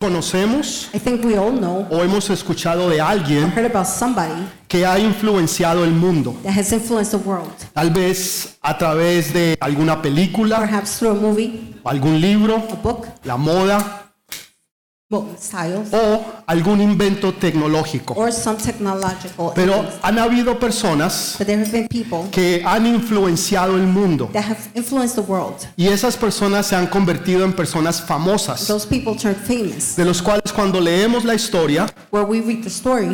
conocemos I think we all know o hemos escuchado de alguien heard about somebody que ha influenciado el mundo. that has influenced the world. Tal vez a través de alguna película, Perhaps through a movie, algún libro, a book, la moda o algún invento tecnológico. or some technological Pero han habido personas que han influenciado el mundo that have influenced the world. y esas personas se han convertido en personas famosas, Those people turned famous. de los cuales cuando leemos la historia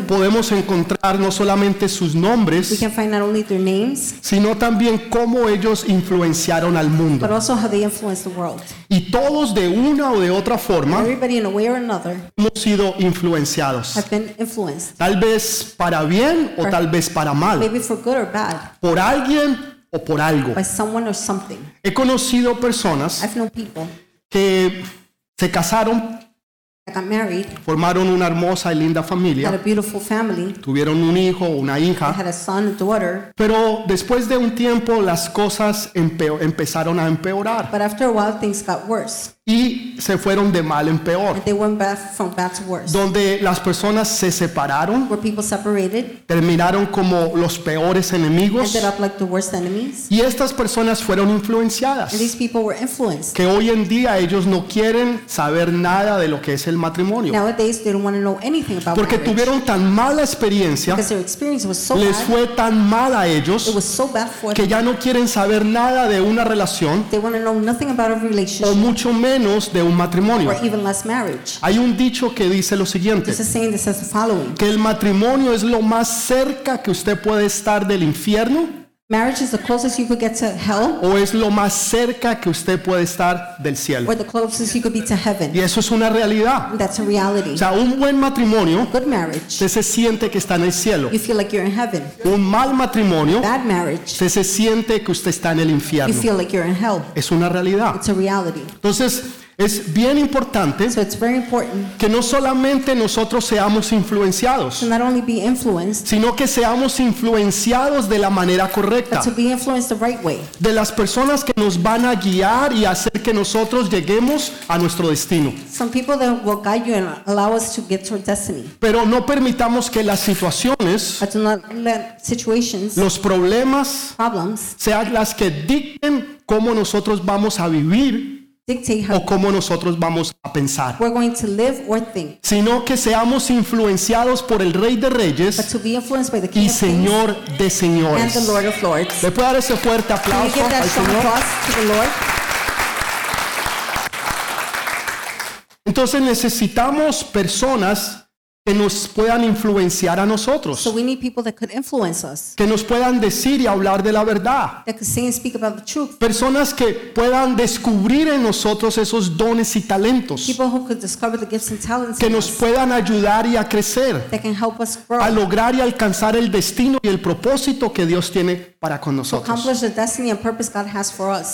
podemos encontrar no solamente sus nombres, can find not only their names, sino también cómo ellos influenciaron al but mundo. also how they influenced the world. Y todos de una o de otra forma Or another, hemos sido influenciados. have been influenced, Tal vez para bien o tal vez para mal. maybe for good or bad, Por alguien o por algo. by someone or something. He conocido personas I've known people que se casaron, got married, formaron una hermosa y linda had a familia, beautiful family, tuvieron un hijo o una hija, had a son, a daughter, pero después de un tiempo las cosas empezaron a empeorar but after a while things got worse. Y se fueron de mal en peor, And they went back from bad to worse. donde las personas se separaron, terminaron como los peores enemigos like y estas personas fueron influenciadas. que hoy en día ellos no quieren saber nada de lo que es el matrimonio, Nowadays, porque marriage. tuvieron tan mala experiencia, so les bad, fue tan mal a ellos so que ya no quieren saber nada de una relación o mucho menos de un matrimonio. or even less marriage. Hay un dicho que dice lo siguiente, There's a saying that says the following que el matrimonio es lo más cerca que usted puede estar del infierno Marriage is the closest you could get to hell o es lo más cerca que usted puede estar del cielo. or the closest you could be to Y heaven. eso es una realidad. That's a reality. O sea, un buen matrimonio, Good marriage, usted se siente que está en el cielo. you feel like you're in heaven. Un mal matrimonio, Bad marriage, usted se siente que usted está en el you infierno. feel like you're in hell. Es una realidad. It's a reality. Entonces, es bien importante So it's very important que no solamente nosotros seamos influenciados, to not only be influenced, sino que seamos influenciados de la manera correcta, but to be influenced the right way. de las personas que nos van a guiar y hacer que nosotros lleguemos a nuestro destino. Some people that will guide you and allow us to get to our destiny. Pero no permitamos que las situaciones, But do not let situations, los problemas, problems, sean las que dicten cómo nosotros vamos a vivir o cómo nosotros vamos a pensar. we're going to live or think. sino que seamos influenciados por el Rey de But Reyes to be influenced by the King y of Señor de and Señores. the Lord of Lords. ¿Le puede dar ese fuerte Can aplauso give that al Señor? to the Lord? Entonces necesitamos personas que nos puedan influenciar a nosotros, So we need people that could influence us, que nos puedan decir y hablar de la verdad. that could say and speak about the truth. Personas que puedan descubrir en nosotros esos dones y talentos, People who could discover the gifts and talents que in nos us, puedan ayudar y a crecer, that can help us a grow, lograr y alcanzar el destino y el propósito que Dios tiene para con nosotros.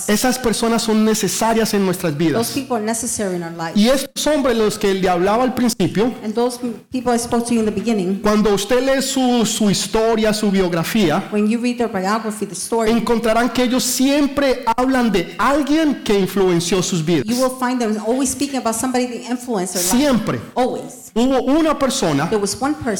Esas personas son necesarias en nuestras Those vidas. people are necessary in our life. Y estos hombres, los que le hablaba al principio, And those people I spoke to you in the beginning, cuando usted lee su, su historia, su biografía, when you read their biography, the story, encontrarán que ellos siempre hablan de alguien que influenció sus you vidas. will find them always speaking about somebody that influenced their life. Siempre. Hubo una persona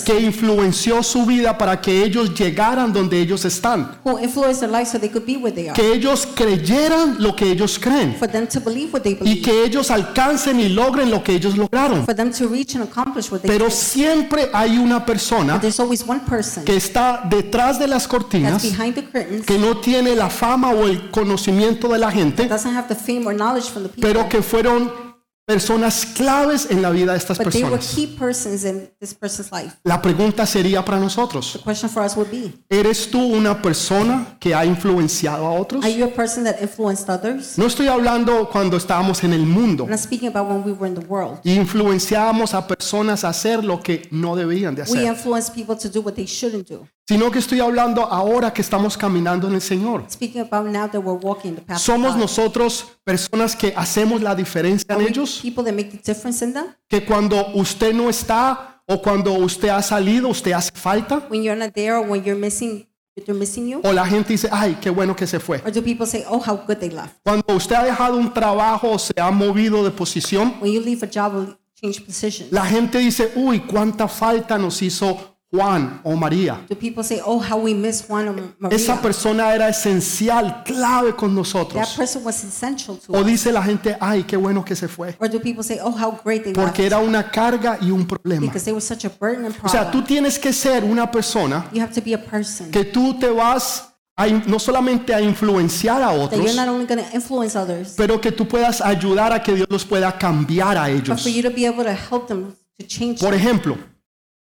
que influenció su vida para que ellos llegaran donde ellos están, who influenced their life so they could be where they are. que ellos creyeran lo que ellos creen For them to believe what they y believe. que ellos alcancen y logren lo que ellos lograron. For them to reach and accomplish what they Pero did. siempre hay una persona There's always one person que está detrás de las that's cortinas behind the curtains, que no tiene la fama o el conocimiento de la gente, doesn't have the fame or knowledge from the people, pero que fueron personas claves en la vida de estas but they were personas. key persons in this person's life. La pregunta sería para nosotros, The question for us would be, ¿eres tú una persona que ha influenciado a otros? are you a person that influenced others? No estoy hablando cuando estábamos en el mundo I'm not speaking about when we were in the world. y influenciábamos a personas a hacer lo que no debían de We hacer, influence people to do what they shouldn't do. Sino que estoy hablando ahora que estamos caminando en el Señor. Speaking about now that we're walking the path of Somos nosotros personas que hacemos la diferencia en Are ellos. people that make the difference in them? que cuando usted no está o cuando usted ha salido, usted hace falta. When you're not there or when you're missing, they're missing you? O la gente dice, ay, qué bueno que se fue. Or do people say, oh, how good they left? Cuando usted ha dejado un trabajo o se ha movido de posición, When you leave a job or change positions? La gente dice, uy, cuánta falta nos hizo Juan o María. Do people say, oh, how we miss Juan or Maria? Esa persona era esencial, clave con That nosotros. person was essential to O dice la gente, ay, qué bueno que se fue. Or do people say, oh, how great they Porque era una carga y un problema. because they were such a burden and O sea, problem. tú tienes que ser una persona You have to be a person que tú te vas a no solamente a influenciar a that otros, others, pero que tú puedas ayudar a que Dios los pueda cambiar a but ellos. for you to be able to help them to change. Por ejemplo,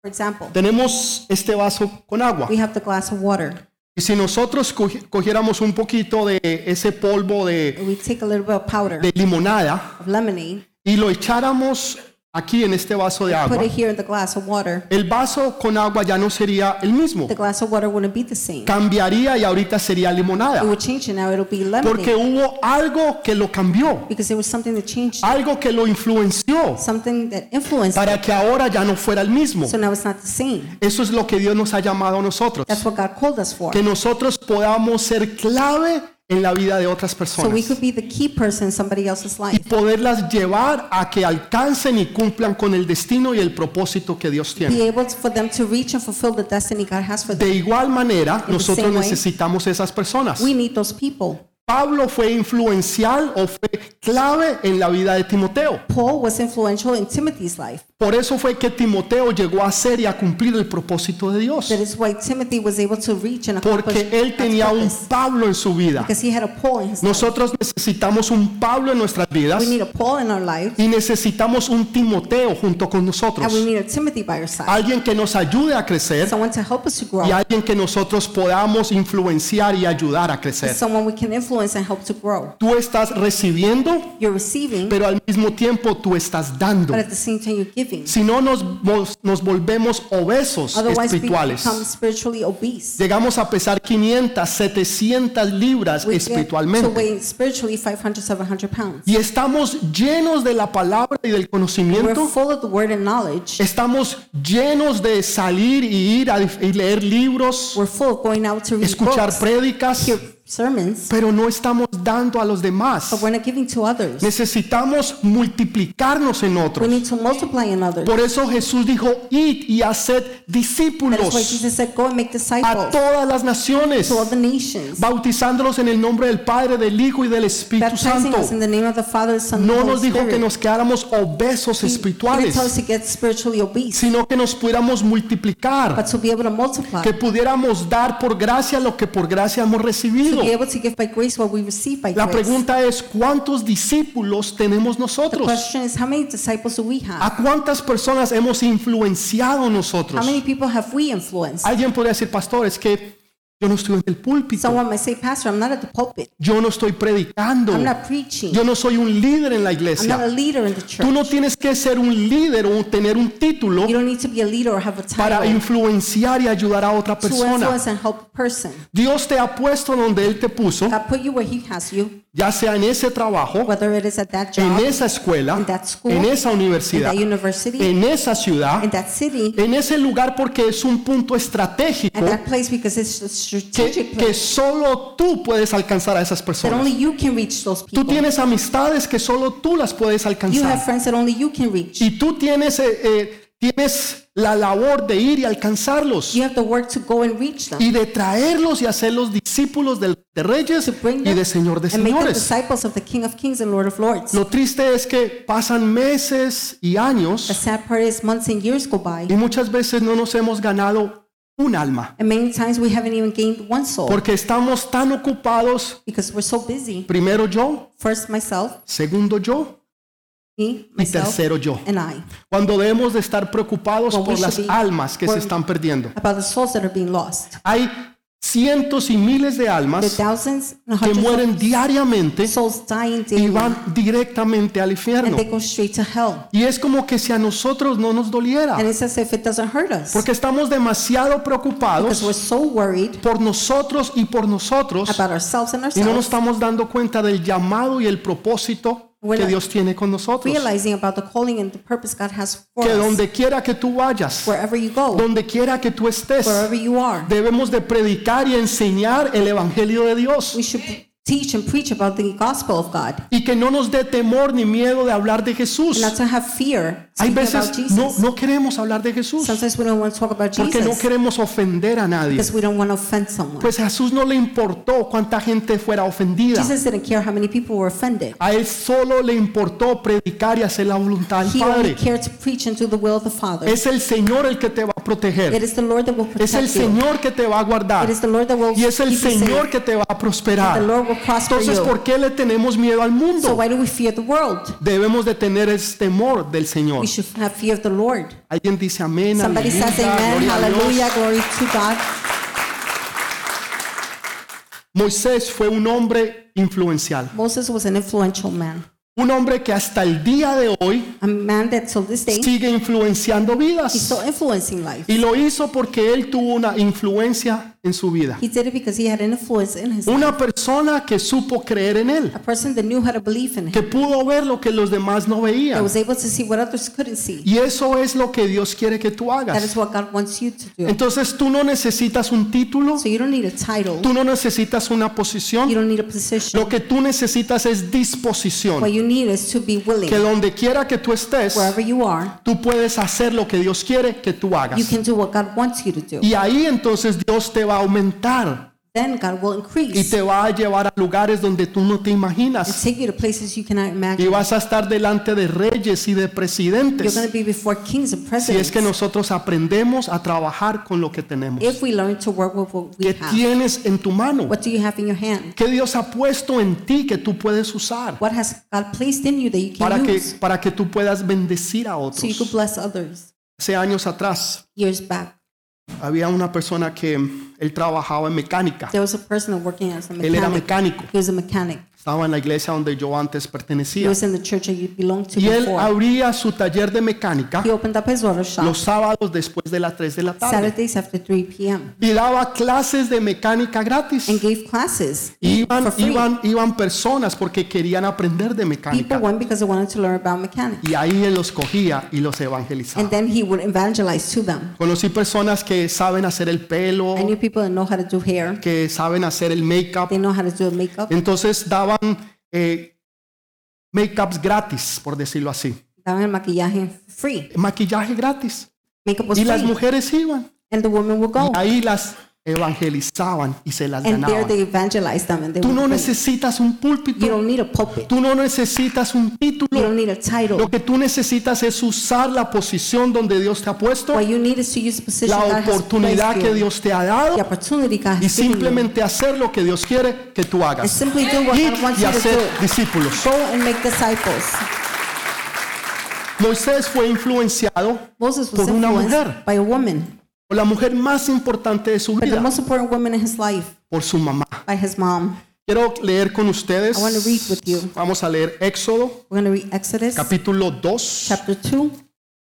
For example, tenemos este vaso con agua. we have the glass of water. Y si nosotros cogi- cogiéramos un poquito de ese polvo de, We take a little bit of powder de limonada of lemonade, y lo echáramos aquí en este vaso de agua, put it here in the glass of water. el vaso con agua ya no sería el mismo. The glass of water wouldn't be the same. Cambiaría y ahorita sería It limonada. would change and now it'll be Porque lemonade hubo algo que lo cambió, because there was something that changed, algo que lo influenció something that influenced it. para que ahora ya no fuera el mismo. So now it's not the same. Eso es lo que Dios nos ha llamado a nosotros. That's what God called us for. Que nosotros podamos ser clave en la vida de otras So we personas could be the key person in somebody else's y life. poderlas llevar a que alcancen y cumplan con el destino y el propósito que Dios tiene. Be able to- for them to reach and fulfill the destiny God has for De them. igual manera, the nosotros same way, necesitamos esas personas. We need those people. Pablo fue influencial o fue clave en la vida de Timoteo. Paul was influential in Timothy's life. Por eso fue que Timoteo llegó a ser y a cumplir el propósito de Dios. That is why Timothy was able to reach and Porque él tenía un. Pablo en su vida. Because he had a Paul in his life. Nosotros necesitamos un Pablo en nuestras vidas We need a Paul in our lives. y necesitamos un Timoteo junto con And we nosotros. need a Timothy by our side. Alguien que nos ayude a crecer Someone to help us to grow. y alguien que nosotros podamos influenciar y ayudar a crecer. Someone we can influence and help to grow. Tú estás recibiendo, You're receiving, pero al mismo tiempo tú estás dando. but at the same time you're giving. Si no nos, volvemos obesos Otherwise, we espirituales. become spiritually obese. Llegamos a pesar 500, 700 libras We get to espiritualmente. weigh spiritually 500, 700 pounds. Y estamos llenos de la palabra y del We're conocimiento. full of the word and knowledge. Estamos llenos de salir y ir a y leer libros, We're full of going out to read escuchar books, prédicas, hear sermons, pero no estamos dando a los demás. but we're not giving to others. Necesitamos multiplicarnos en We otros. need to multiply in others. Por eso Jesús dijo, id y haced discípulos said, go and make a todas las naciones, to all the nations, bautizándolos en el nombre del Padre, del Hijo y del Espíritu Santo. in the name of the Father, the Son, No nos dijo que Spirit. nos quedáramos obesos He espirituales, to get obese, sino que nos pudiéramos multiplicar, but to be able to multiply, que pudiéramos dar por gracia lo que por gracia hemos to recibido. La pregunta es, ¿cuántos discípulos tenemos The nosotros? question is, how many disciples do we have? ¿A cuántas personas hemos influenciado nosotros? How many people have we influenced? Alguien podría decir, pastor, es que yo no estoy en el púlpito, Someone might say, Pastor, I'm not at the pulpit. yo no estoy predicando, I'm not preaching. yo no soy un líder en la I'm not a iglesia. leader in the Tú no church. tienes que ser un líder o tener un título You don't need to be a leader or have a para title influenciar y ayudar a otra to persona. influence and help a person. Dios te ha puesto donde Él te puso, God put you where He has you, ya sea en ese trabajo, en esa escuela, in that school, en esa in universidad, en esa ciudad, city, en ese lugar porque es un punto estratégico at that place because it's a strategic que, solo tú puedes alcanzar a esas personas. only you can reach those Tú tienes amistades que solo tú las puedes You have alcanzar. friends that only you can reach. Y tú tienes, eh, eh, tienes la labor de ir y alcanzarlos You have to work to go and reach them y de traerlos y hacerlos discípulos del- de reyes y de Señor de and make them señores. disciples of the King of Kings and Lord of Lords. Lo triste es que pasan meses y The años sad part is months and years go by, y muchas veces no nos hemos ganado un alma and many times we haven't even gained one soul porque estamos tan ocupados, because we're so busy. primero yo, First myself, segundo yo me, y tercero yo. and I. Cuando debemos de estar preocupados Well, we por las almas que se están perdiendo. About the souls that are being lost. Hay cientos y miles de almas que mueren diariamente y van directamente al infierno. Y es como que si a nosotros no nos doliera, porque estamos demasiado preocupados por nosotros y por nosotros y no nos estamos dando cuenta del llamado y el propósito que Dios tiene con nosotros. realizing about the calling and the purpose God has for Que us. donde quiera que tú vayas, Wherever you go, donde quiera que tú estés, debemos de predicar y enseñar el Evangelio de Dios. Teach and preach about the gospel of God. y que no nos dé temor ni miedo de hablar de Jesús. Not to have fear Hay veces no, Jesus. no queremos hablar de Jesús Sometimes we don't want to talk about porque no Jesus queremos ofender a nadie. because we don't want to offend someone. Pues a Jesús no le importó cuánta gente fuera ofendida. Jesus didn't care how many people were offended. A él solo le importó predicar y hacer la voluntad del He only Padre. cared to preach and do the will of the Father. Es el Señor el que te va a It proteger. is the Lord that will Es el protect you. Señor que te va a It guardar. is the Lord that will Y es el keep you Señor que te va a The prosperar. Lord will prosper Entonces. ¿por qué le tenemos miedo al So mundo? why do we fear the world? Debemos de tener el temor del Señor. We should have fear of the Lord. Alguien dice amén, Somebody aleluya, says amen, gloria a Dios. hallelujah, glory to God. Moisés fue un hombre influencial. Moses was an influential man, Un hombre que hasta el día de hoy a man that till this day, sigue influenciando he's vidas. still influencing life. Y lo hizo porque él tuvo una influencia en su vida. He did it because he had an influence in his life. Una persona que supo creer en él, A person that knew how to believe in que him, pudo ver lo que los demás no that veían. was able to see what others couldn't see. Y eso es lo que Dios quiere que tú That hagas. is what God wants you to do. Entonces tú no necesitas un título, So you don't need a title. tú no necesitas una You posición. don't need a position. Lo que tú necesitas es disposición. What you need is to be willing. Que donde quiera que tú estés, Wherever you are, tú puedes hacer lo que Dios quiere que tú you hagas. can do what God wants you to do. Y ahí entonces Dios te va a aumentar Then God will y increase te va a llevar a lugares donde tú no te and imaginas. take you to places you cannot Y vas a estar delante de reyes y de You're presidentes. going to be before kings and Si es presidents. que nosotros aprendemos a trabajar con lo que tenemos. If we learn to work with what we ¿Qué have, tienes en tu mano? what do you have in your hand? ¿Qué Dios ha puesto en ti que tú puedes usar What has God placed in you that you para can que, use para que tú puedas bendecir a so you could otros? bless others? Hace años atrás Years back, había una persona que él trabajaba en mecánica. there was a person working as a Él era mechanic. mecánico. He was a mechanic. Estaba en la iglesia donde yo antes He pertenecía. was in the church I belonged to Y él before. abría su taller de mecánica He opened up his auto shop los sábados después de las 3 de la tarde. Saturdays after 3 p.m. Y daba clases de mecánica gratis. and gave classes Iban, for free. iban, iban personas porque querían aprender de People mecánica. went because they wanted to learn about mechanics. Y ahí él los cogía y los evangelizaba. And then he would evangelize to them. Conocí personas que saben hacer el pelo, I knew people that know how to do hair. que saben hacer el make-up. They know how to do makeup. Entonces daban eh, make-ups gratis, por decirlo así. Daban el maquillaje free. Maquillaje gratis. Makeup was Y las free. mujeres iban. And the women would Y go. ahí las evangelizaban y se las And there ganaban. they evangelized them. And they Tú no necesitas un You púlpito. don't need a pulpit. Tú no necesitas un You título. don't need a title. Lo que tú necesitas es usar la posición donde Dios te ha puesto, What you need is to use the position la God has oportunidad placed que. Dios te ha The dado opportunity God y has given you. simplemente hacer lo que Dios quiere que tú And hagas. simply do what God wants y you to hacer do. discípulos. Go and make disciples. Moisés fue influenciado Moses was por una influenced mujer, by a woman, por la mujer más importante de su but the vida, most important woman in his life, por su mamá. by his mom. Quiero leer con ustedes. I want to read with you. Vamos a leer Éxodo, We're going to read Exodus capítulo 2, chapter 2,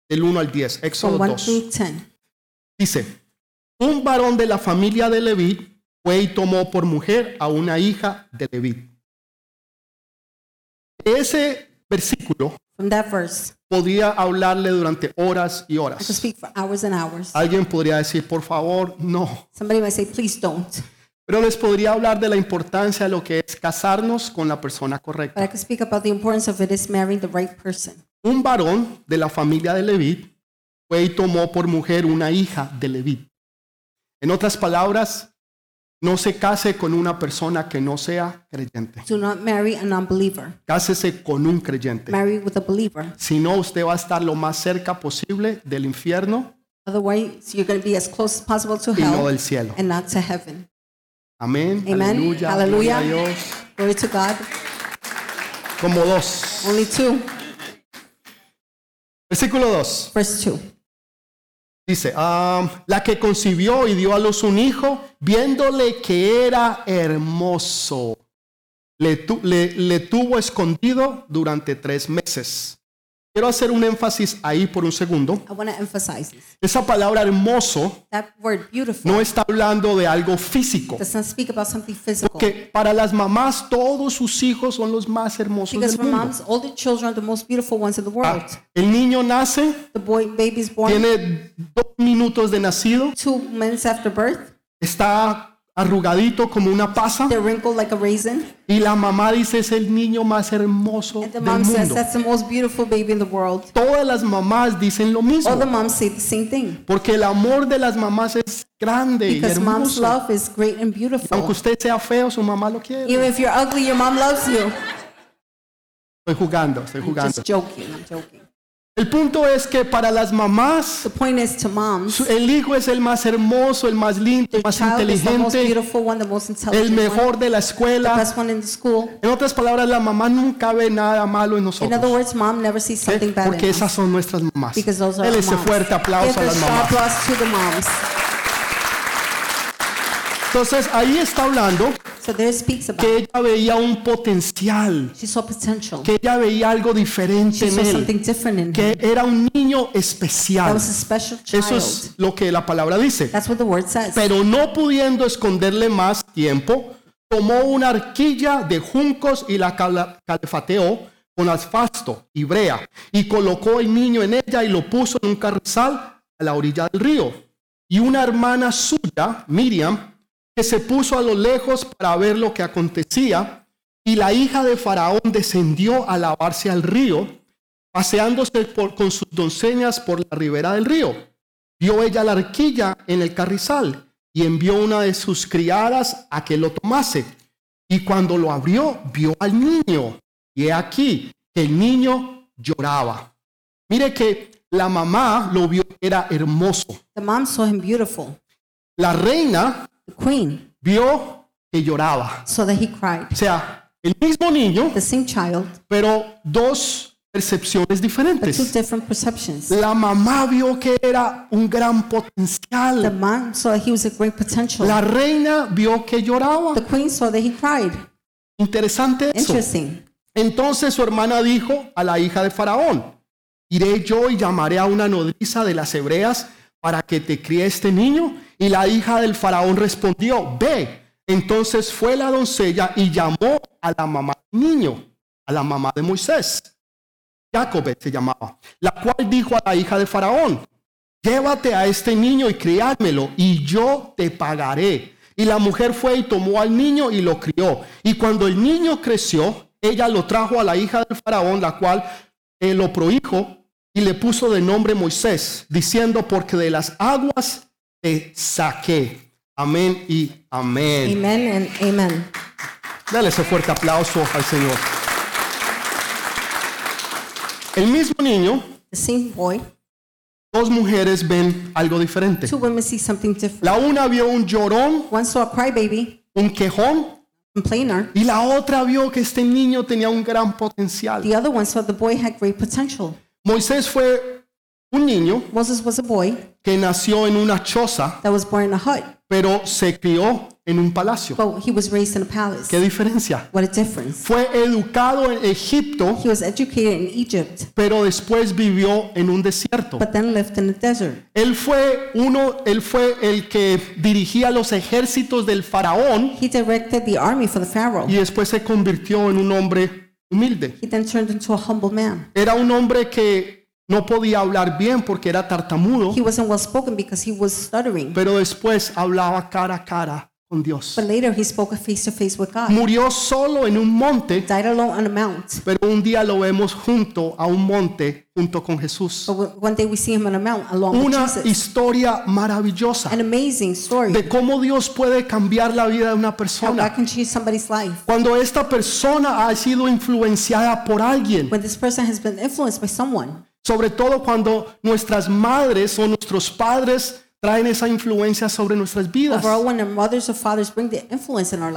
del 1 al 10. Éxodo from 1 2. through 10. Dice, un varón de la familia de Leví fue y tomó por mujer a una hija de Leví. Ese versículo From that verse, podría hablarle durante horas y I could horas. speak for hours and hours. Alguien podría decir, por favor, no. Somebody might say, please don't. Pero les podría hablar de la importancia de lo que es casarnos con la persona But I correcta. could speak about the importance of it is marrying the right person. Un varón de la familia de Leví fue y tomó por mujer una hija de Leví. En otras palabras, no se case con una persona que no sea creyente. Do not marry a non-believer. Cásese con un creyente. Marry with a believer. Si no, usted va a estar lo más cerca posible del infierno Otherwise, you're going to be as close as possible to y no hell del cielo. and not to heaven. Amén. Amen. Aleluya. Dios. Glory to God. Como dos. Only two. Versículo 2. Verse 2. Dice, la que concibió y dio a luz un hijo, viéndole que era hermoso, le tuvo escondido durante tres meses. Quiero hacer un énfasis ahí por un segundo. I want to emphasize this. Esa palabra hermoso no está hablando de algo físico. does not speak about something physical. Porque para las mamás todos sus hijos son los más hermosos Because del mundo. moms, all the children are the most beautiful ones in the world. Ah, el niño nace, The boy, born tiene dos minutos de nacido, two months after birth. está arrugadito como una pasa. Like a raisin. Y la mamá dice es el niño más hermoso del mom says mundo. that's the most beautiful baby in the world. Todas las mamás dicen lo All the mismo. moms say the same thing. Porque el amor de las mamás es grande y Because mom's hermoso. love is great and Aunque beautiful. usted sea feo, su mamá lo quiere. Even if you're ugly, your mom loves you. Estoy jugando, estoy I'm jugando. just joking. I'm joking. El punto es que para las mamás, The point is to moms, el hijo es el más hermoso, el más lindo, el más inteligente, one, el intelligent one, mejor de la escuela. En otras palabras, la mamá nunca ve nada malo en nosotros. words, mom never sees ¿ok? something bad Porque esas son nuestras mamás. Our ese moms. fuerte aplauso Give a las mamás. applause to the moms. Entonces ahí está hablando So que ella veía un potencial, que ella veía algo diferente en él, que era un niño That especial. was a special Eso es lo que la palabra dice. That's what the word says. Pero no pudiendo esconderle más tiempo, tomó una arquilla de juncos y la calefateó con asfasto y brea y colocó el niño en ella y lo puso en un carrizal a la orilla del río. Y una hermana suya, Miriam, que se puso a lo lejos para ver lo que acontecía, y la hija de Faraón descendió a lavarse al río, paseándose por- con sus doncellas por la ribera del río. Vio ella la arquilla en el carrizal y envió una de sus criadas a que lo tomase. Y cuando lo abrió, vio al niño. Y he aquí que el niño lloraba. Mire que la mamá lo vio, era hermoso. The mom saw him beautiful. La reina The queen vio que lloraba. saw that he cried. O sea, el mismo niño, The same child, pero dos percepciones but two diferentes. different perceptions. La mamá vio que era un gran The potencial. mom saw he was a great potential. La reina vio que lloraba. The queen saw that he cried. Interesante eso. Interesting. Entonces su hermana dijo a la hija de Faraón, iré yo y llamaré a una nodriza de las hebreas para que te críe este niño. Y la hija del Faraón respondió, ve. Entonces fue la doncella y llamó a la mamá del niño, a la mamá de Moisés. Jacob se llamaba, la cual dijo a la hija de Faraón, llévate a este niño y criármelo, y yo te pagaré. Y la mujer fue y tomó al niño y lo crió. Y cuando el niño creció, ella lo trajo a la hija del faraón, la cual eh, lo prohijo y le puso de nombre Moisés, diciendo, porque de las aguas te saqué. Amén y amén. Amen and amen. Dale ese fuerte aplauso al Señor. El mismo niño, The same boy, dos mujeres ven algo diferente. two women see something different. La una vio un llorón, One saw a crybaby, un quejón, complainer. y la otra vio que este niño tenía un gran potencial. The other one saw the boy had great potential. Moisés fue un niño Moses was a boy que nació en una choza, that was born in a hut, pero se crió en un palacio. but he was raised in a palace. ¿Qué diferencia? What a difference. Fue educado en Egipto, He was educated in Egypt, pero después vivió en un desierto. but then lived in the desert. Él fue uno, él fue el que dirigía los ejércitos del faraón He directed the army for the Pharaoh. y después se convirtió en un hombre humilde. He then turned into a humble man. Era un hombre que no podía hablar bien porque era tartamudo, He wasn't well spoken because he was stuttering, pero después hablaba cara a cara con Dios. but later he spoke face to face with God. Murió solo en un monte, Died alone on a mount. pero un día lo vemos junto a un monte junto con Jesús. But one day we see him on a mount along with Una Jesus. historia maravillosa An amazing story. de cómo Dios puede cambiar la vida de una How persona. God can change somebody's life. Cuando esta persona ha sido influenciada por alguien, When this person has been influenced by someone, sobre todo cuando nuestras madres o nuestros padres traen esa influencia sobre nuestras vidas. when mothers or fathers bring the influence in our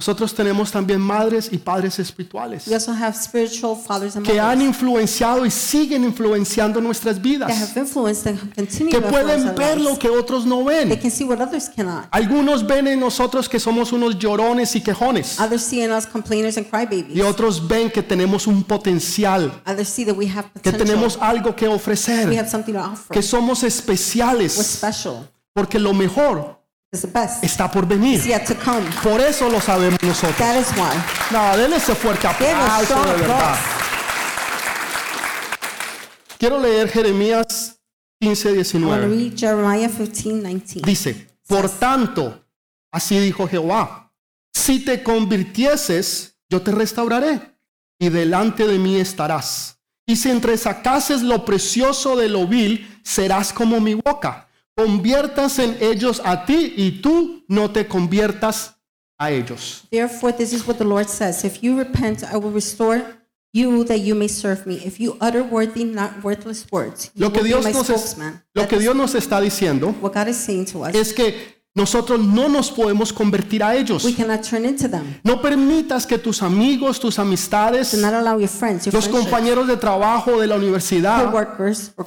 Nosotros tenemos también madres y padres espirituales we also have spiritual fathers and que han mothers influenciado y siguen influenciando nuestras that vidas, have influenced and continue que to influence pueden our ver lo que otros no They ven. can see what others cannot. Algunos ven en nosotros que somos unos llorones y quejones Others see in us complainers and y crybabies. otros ven que tenemos un potencial, Others see that we have que potential. tenemos algo que We ofrecer, have something to offer. que somos We're especiales, special. porque lo mejor The best. está por venir. It's yet to come. Por eso lo sabemos nosotros. That is why. No, denle ese fuerte Give a aplauso strong de verdad. applause. Quiero leer Jeremías 15, I want to 19. read Jeremiah 15, 19. Dice, por tanto, Así dijo Jehová, si te convirtieses, yo te restauraré y delante de mí estarás. Y si entresacases lo precioso de lo vil, serás como mi boca. Conviertas en ellos a ti y tú no te conviertas a ellos. Therefore, this is what the Lord says If you repent, I will restore you that you may serve me. If you utter worthy, not worthless words, you Lo que will Dios be my nos, es- lo That que is Dios nos está diciendo what God is saying to us. es que nosotros no nos podemos convertir a ellos. We cannot turn into them. No permitas que tus amigos, tus amistades, Do not allow your friends, your los friendships, compañeros de trabajo de la universidad co-workers, or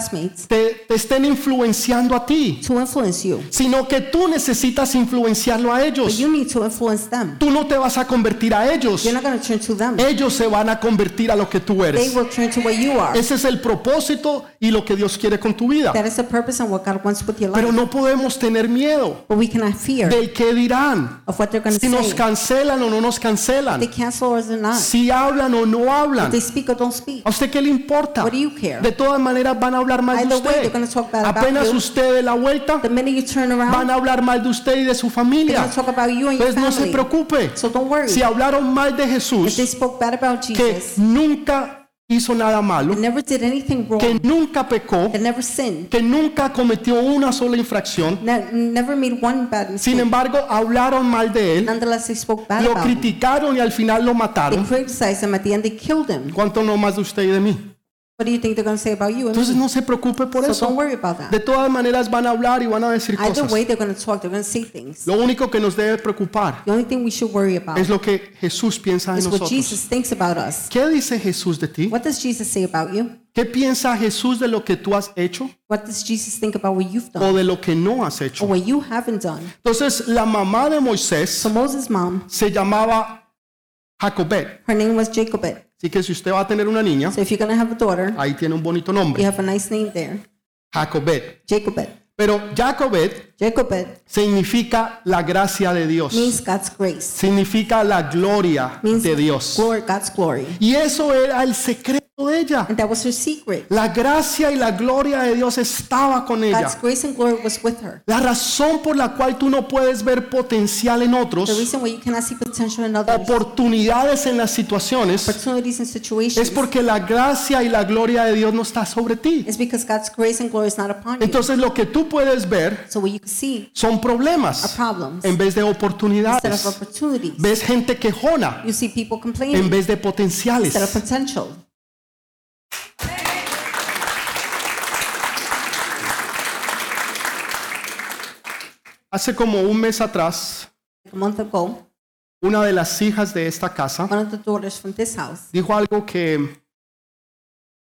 classmates te, te estén influenciando a ti, to influence you. sino que tú necesitas influenciarlo a But ellos. you need to influence them. Tú no te vas a convertir a ellos. You're not going to turn to them. Ellos se van a convertir a lo que tú They eres. will turn to what you are. Ese es el propósito y lo que Dios quiere con tu vida. That is the purpose and what God wants with your Pero no podemos tener miedo But we cannot fear del que dirán. of what they're going to Si nos say. cancelan o no nos They cancelan. cancel or they're not. Si hablan o no hablan. They speak or don't speak. ¿A usted qué le importa? What do you care? De todas maneras van a hablar mal de usted. Apenas usted de la vuelta, van a hablar mal de usted y de su familia. your Pues no se preocupe. Si hablaron mal de Jesús, spoke bad about que Jesus, nunca hizo nada malo, that never did anything que wrong, nunca pecó, that never sinned, que nunca cometió una sola infracción, ne- never made one bad sin embargo hablaron mal de él, Nonetheless, they spoke bad lo about him. criticaron y al final lo mataron. criticized him. At the end, they killed him. ¿Cuánto no más de usted y de mí? What do you think they're going to say about you? and Entonces no se preocupe por So don't eso. worry about that. De todas maneras van a hablar y van a decir Either cosas. way, they're going to talk. They're going to say things. Lo único que nos debe preocupar The only thing we should worry about es lo que Jesús piensa de is what nosotros. Jesus thinks about us. ¿Qué dice Jesús de ti? What does Jesus say about you? ¿Qué piensa Jesús de lo que tú has hecho What does Jesus think about what you've o de lo que no has or hecho? what you haven't done? Entonces la mamá de Moisés So Moses' mom, se llamaba Jacobet. her name was Jacobet. Así que si usted va a tener una niña, So if you're to have a daughter, ahí tiene un bonito you nombre, have a nice name there. Jacobet. Jacobet. Pero Jacobet Jacobet significa la gracia de Dios, means God's grace. significa la gloria Means de Dios. glory, God's glory. Y eso era el secreto ella. And that was her secret. La gracia y la gloria de Dios estaba con ella. God's grace and glory was with her. La razón por la cual tú no puedes ver potencial en The otros, reason why you cannot see potential in others, oportunidades en las situaciones, opportunities and situations, es porque la gracia y la gloria de Dios no está sobre ti. because God's grace and glory is not upon you. Entonces lo que tú puedes ver So what you can see son are problemas problems en vez de instead of oportunidades. opportunities. Ves gente quejona You see people en complaining vez de instead of potenciales. potential. Hace como un mes atrás, a month ago, una de las hijas de esta casa one of the daughters from this house dijo algo que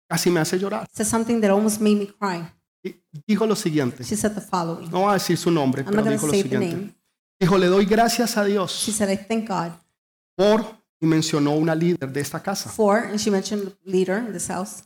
casi me hace llorar. said something that almost made me cry. Y Dijo lo siguiente, She said the following. no voy a decir su nombre, I'm pero not going dijo to lo say the siguiente. name. Dijo, le doy gracias a She Dios said, I thank God por, y mencionó una líder de esta casa, for, and she mentioned the leader in this house,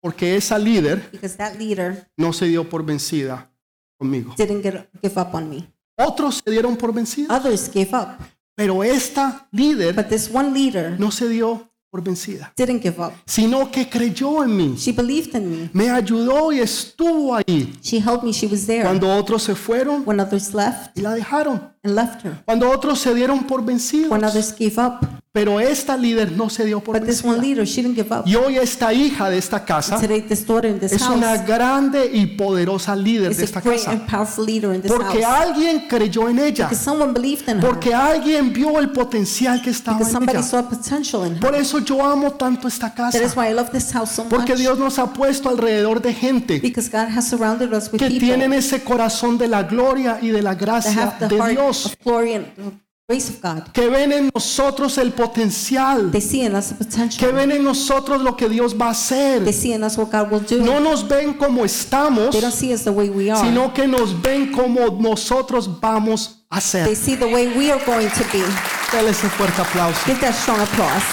porque esa líder because that leader no se dio por vencida conmigo. didn't get, give up on me. Otros se dieron por vencida, Others gave up, pero esta líder but this one leader no se dio por vencida, didn't give up. sino que creyó en mí, She believed in me. me ayudó y estuvo ahí She helped me. She was there cuando otros se fueron when others left y la dejaron, and left her. cuando otros se dieron por vencidos, When others gave up, pero esta líder no se dio por but this one vencida. leader, she didn't give up. Y hoy esta hija de esta casa Today, this daughter in this es una grande y poderosa líder is de a esta great casa. and powerful leader in this Porque house. alguien creyó en ella. Because someone believed in her. Porque alguien vio el potencial que estaba Because en somebody ella. saw potential in her. Por eso yo amo tanto esta That is casa. why I love this house so much. Porque Dios nos ha puesto alrededor de gente Because God has surrounded us with que people tienen ese corazón de la gloria y de la that gracia have the de heart Dios. of glory and the grace of God. Que ven en nosotros el potencial. They see in us the Que potential. ven en nosotros lo que Dios va a They hacer. see in us what God will do. No nos ven como estamos, They don't see us the way we are. sino que nos ven como nosotros vamos a They ser. see the way we are going to be. Dale ese fuerte aplauso. Give that strong applause.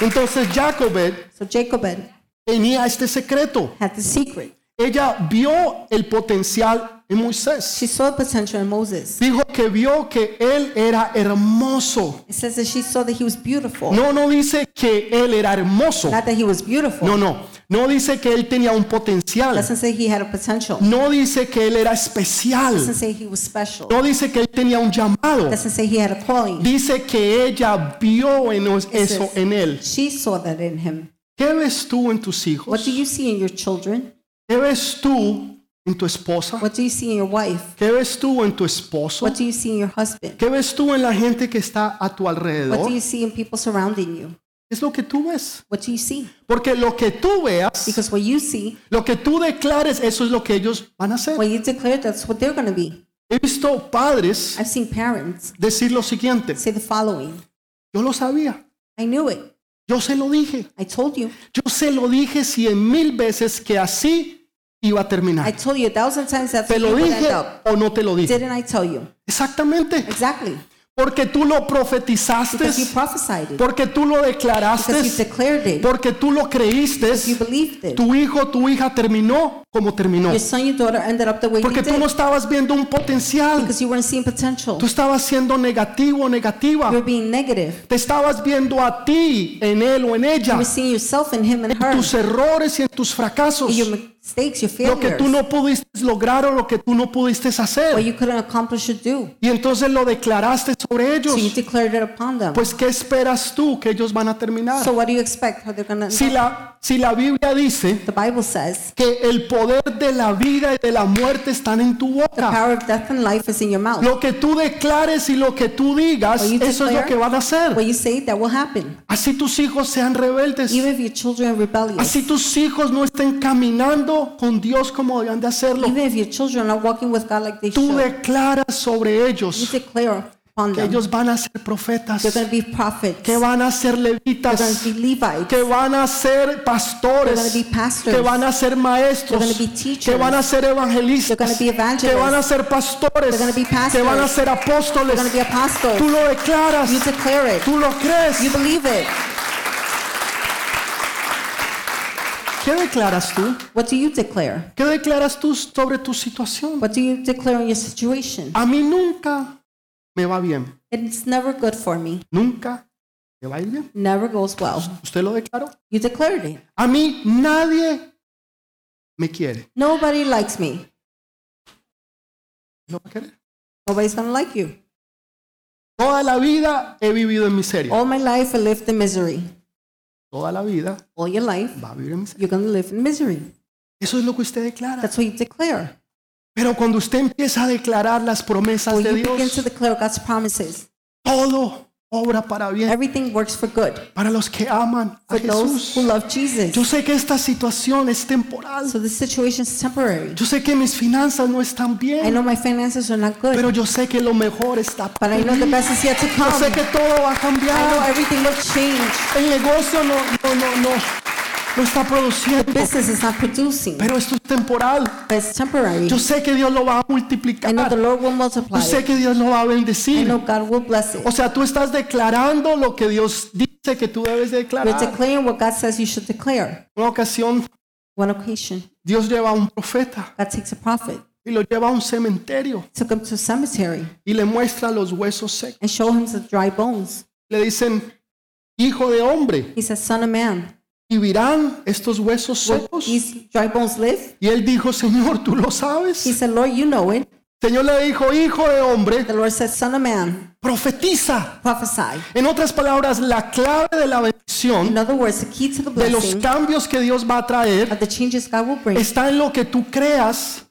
Entonces Jacobet So Jacobed tenía este secreto. had the secret. Ella vio el potencial en Moisés. She saw the potential in Moses. Dijo que vio que él era hermoso. It says that she saw that he was beautiful. No, no dice que él era hermoso. Not that he was beautiful. No, no. No dice que él tenía un potencial. Doesn't say he had a potential. No dice que él era especial. Doesn't say he was special. No dice que él tenía un llamado. Doesn't say he had a calling. Dice que ella vio en eso says en él. She saw that in him. ¿Qué ves tú en tus What hijos? do you see in your children? ¿Qué ves tú en tu esposa? What do you see in your wife? ¿Qué ves tú en tu esposo? What do you see in your husband? ¿Qué ves tú en la gente que está a tu What alrededor? do you see in people surrounding you? Es lo que tú ves. What do you see? Porque lo que tú veas, Because what you see, lo que tú declares, eso es lo que ellos van a hacer. what you declare, that's what they're going to be. He visto padres I've seen parents decir lo siguiente. say the following Yo lo sabía. I knew it. Yo se lo dije. I told you. Yo se lo dije cien mil veces que así iba a I told you a thousand times that's ¿Te lo you dije o no te lo dije? Didn't I tell you? Exactamente. Exactly. Porque tú lo profetizaste, Because you prophesied it. porque tú lo declaraste, Because you declared it. porque tú lo creíste. Because you believed it. Tu hijo, tu hija terminó como terminó. Your son, your daughter ended up the way you Porque tú no did. estabas viendo un potencial. Because you weren't seeing potential. Tú estabas siendo negativo o negativa. You were being negative. Te estabas viendo a ti, en él o en You ella, were seeing yourself in him and en her. tus errores y en tus fracasos. Your mistakes, your Lo que tú no pudiste lograr o lo que tú no pudiste What hacer. you couldn't accomplish or do. Y entonces lo declaraste sobre ellos. So you declared it upon them. Pues ¿qué esperas tú que ellos van a terminar? So what do you expect? How they're going to Si la, si la Biblia dice The Bible says que el poder de la vida y de la muerte están en tu the boca. power of death and life is in your mouth. Lo que tú declares y lo que tú digas, What you eso es lo que van a hacer. What you say, that will happen. Así tus hijos sean rebeldes. Even if your children are rebellious. Así tus hijos no estén caminando con Dios como de hacerlo. Even if your children are walking with God like they Tú should. declaras sobre You ellos declare upon que them. ellos van a ser profetas, They're going to be prophets. que van a ser They're going levitas, to be Levites. que van a ser They're pastores, going to be pastors. que van a ser maestros, They're gonna be teachers. que van a ser evangelistas, They're gonna be evangelists. que van a ser pastores, They're gonna be pastors. que van a ser They're apóstoles. going to be apostles. Tú lo declaras, You declare it. tú lo crees. You believe it. ¿Qué declaras tú? What do you declare? ¿Qué declaras tú sobre tu situación? What do you declare in your situation? A mí nunca me va bien. It's never good for me. Nunca me va a ir bien. Never goes well. ¿Usted lo declaró? You declared it. A mí nadie me quiere. Nobody likes me. ¿No va a querer? Nobody's to like you. Toda la vida he vivido en miseria. All my life I lived in misery. Toda la vida All your life va a vivir en miseria. you're going to live in misery. Eso es lo que usted declara. That's what you declare. Pero cuando usted empieza a declarar las promesas When de you begin Dios, to declare God's promises, todo obra para bien. everything works for good Para los que aman a for those who Jesús. love Jesus. Yo sé que esta situación es temporal. So this situation is temporary. Yo sé que mis finanzas no están I bien. know my finances are not good, Pero yo sé que lo mejor está but para I know the best is yet to Yo come. sé que todo va a I know cambiar. everything will change. El negocio no, no, no, no, no está produciendo. Business is not producing, Pero esto es temporal. it's temporary. Yo sé que Dios lo va a I know the multiplicar. Lord will multiply Yo sé que Dios lo va a I bendecir. know God will bless it. O sea, tú estás declarando lo que Dios dice que tú debes You're declarar. declaring what God says you should declare. Una ocasión, One occasion, Dios lleva a un profeta God takes a prophet, y lo lleva a un cementerio took him to a cemetery, y le muestra los huesos secos. and showed him the dry bones. Le dicen, hijo de hombre, He says, Son of man, ¿vivirán estos huesos secos? Y él dijo, Señor, tú lo He sabes. said, Lord, you know it. Señor le dijo, hijo de hombre, The Lord said, Son of man, profetiza. prophesy. En otras palabras, la clave de la bendición, In other words, the key to the de los cambios que Dios va a traer, of the changes God will bring, está en lo que tú creas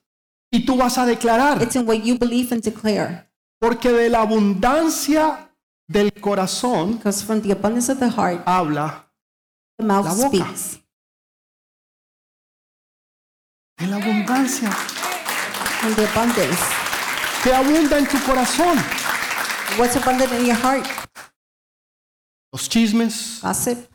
y tú vas a declarar. it's in what you believe and declare. Porque de la abundancia del corazón Because from the abundance of the heart, habla the mouth La boca. speaks. de la abundancia From the abundance. que abunda en tu corazón. What's abundant in your heart? Los chismes, Gossip,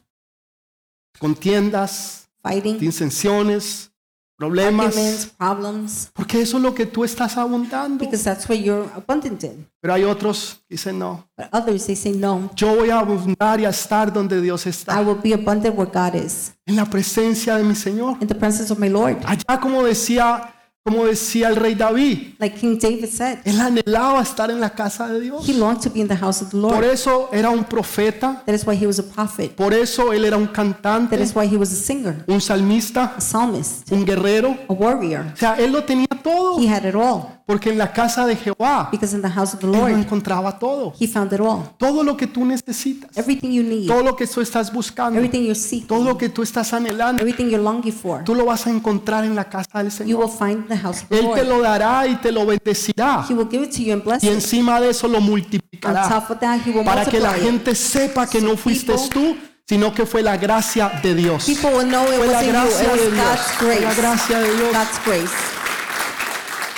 contiendas, fighting, disensiones, problemas, problems, porque eso es lo que tú estás abundando. because that's what you're abundant in. Pero hay otros que dicen, no, But others, they say, no, yo voy a abundar y a estar donde Dios I está, will be abundant where God is, en la presencia de mi Señor. in the presence of my Lord. Allá como decía, como decía el rey David, Like King David said, él anhelaba estar en la casa de Dios. he longed to be in the house of the Por Lord. eso era un profeta, That is why he was a prophet. por eso él era un That cantante, is why he was a singer, un salmista, a psalmist, un guerrero. a warrior. O sea, él lo tenía todo, He had it all porque en la casa de Jehová because in the house of the él lo Lord, encontraba todo. he found it all. Todo lo que tú necesitas, Everything you need, todo lo que tú estás buscando, everything you're todo seeking, lo que tú estás anhelando, everything you're longing for, tú lo vas a encontrar en la casa del you Señor. will find in the house of the Él te Lord. lo dará y te lo bendecirá. He will give it to you and bless Y encima de eso lo On multiplicará top of that, he will para que la gente sepa que So no fuiste tú, sino que fue la gracia de Dios. Fue la you, gracia de Dios. Fue la gracia de Dios.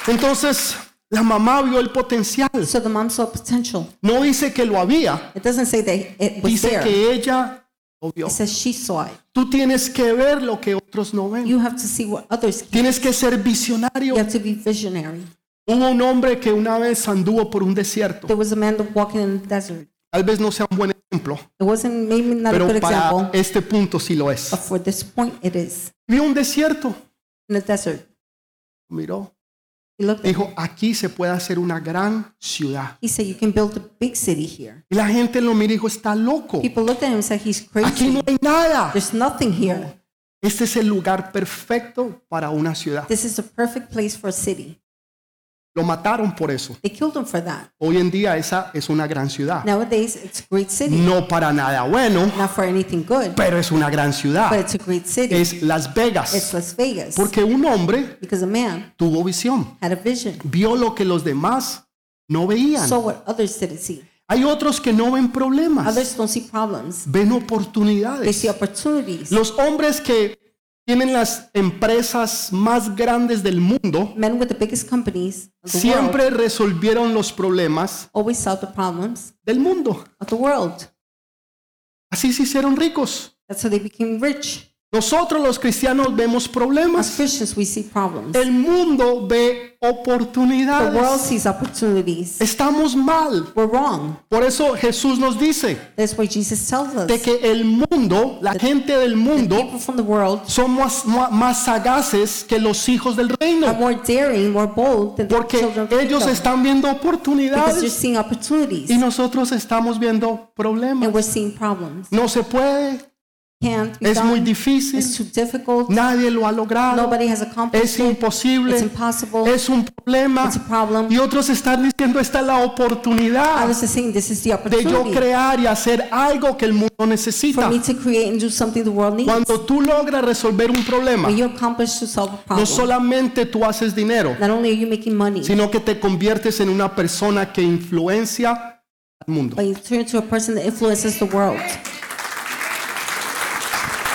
Entonces, la mamá vio el potencial. So the mom saw potential. No dice que lo había, It doesn't say that it was dice there. que ella lo vio. It says she saw it. Tú tienes que ver lo que otros no ven. You have to see what others can. Tienes que ser visionario. You have to be visionary. Hubo un hombre que una vez anduvo por un desierto. There was a man walking in the desert. Tal vez no sea un buen ejemplo, It wasn't maybe not a pero good para example, este punto sí lo es. but for this point it is. Vio un desierto, In the desert. miró, dijo, aquí se puede hacer una gran ciudad. He said, You can build a big city here. Y la gente lo miró y dijo, está loco. People looked at him and said, He's Aquí no crazy. hay nada. There's nothing here. Este es el lugar perfecto para una ciudad. This is the perfect place for a city. Lo mataron por eso. They killed him for that. Hoy en día esa es una gran ciudad. Nowadays, it's a great city. No para nada bueno, Not for anything good, pero es una gran but ciudad. it's a great city. Es Las It's Vegas. Las Vegas. Porque un hombre Because a man tuvo visión. had a vision, Vio lo que los demás no veían. saw what others didn't see. Hay otros que no ven problemas, Others don't see problems. ven They oportunidades. see opportunities. Los hombres que tienen las empresas más grandes del mundo Men with the biggest companies of the world siempre resolvieron los problemas always solve the problems del mundo. of the world. Así se hicieron ricos. That's how they became rich. Nosotros los cristianos vemos As problemas. Christians, we see problems. El mundo ve The world oportunidades. sees opportunities. Estamos mal. We're wrong. Por eso Jesús nos dice That's why Jesus tells us de que el mundo, la gente del mundo, people from the world son más, más- sagaces que los hijos del are reino. more daring, more bold than the Porque children the ellos kingdom. están viendo oportunidades seeing opportunities y nosotros estamos viendo and problemas. we're seeing problems. No se puede, Can't be es muy done. difícil, It's too difficult. nadie lo ha logrado, Nobody has accomplished es it. It's imposible, impossible. es un problema. It's a problem. Y otros están diciendo, esta es la oportunidad Others are saying this is the de yo opportunity crear y hacer algo que el mundo for necesita. me to create and do something the world needs. Cuando tú logras resolver un problema, When you accomplish to solve a no problem, solamente tú haces dinero, not only are you making money, sino que te conviertes en una persona que influencia al mundo. but you turn to a person that influences the world.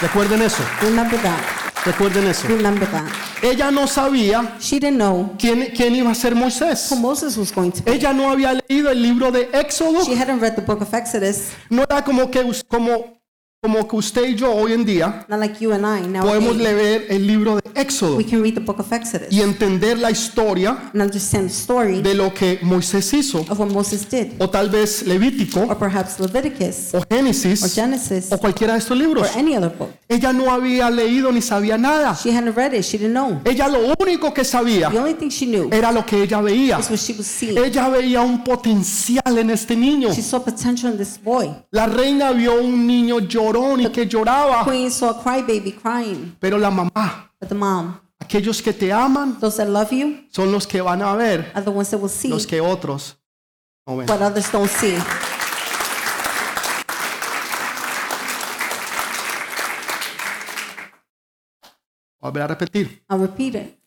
Recuerden eso, Remember that. recuerden eso. Remember that. Ella no sabía She didn't know quién, quién iba a ser Moisés. who Moses was going to be. Ella no había leído el libro de Éxodo. She hadn't read the book of Exodus, No era como que, us- como, como que usted y yo hoy en día not like you and I podemos leer el libro de Éxodo We can read the book of Exodus y entender la historia and understand the story de lo que Moisés hizo, of what Moses did, o tal vez Levítico, or perhaps Leviticus, o or Génesis, Genesis, o cualquiera de estos or libros. any other book. Ella no había leído ni sabía nada. She hadn't read it. She didn't know. Ella lo único que sabía The only thing she knew era lo que ella veía. is what she was seeing. Ella veía un potencial en este niño. She saw potential in this boy. La reina vio un niño llorón y que lloraba, Queen saw a crybaby crying, pero la mamá, but the mom, aquellos que te aman, those that love you, son los que van a ver are the ones that will see los que otros no ven. what others don't see. Voy a repetir. I'll repeat it.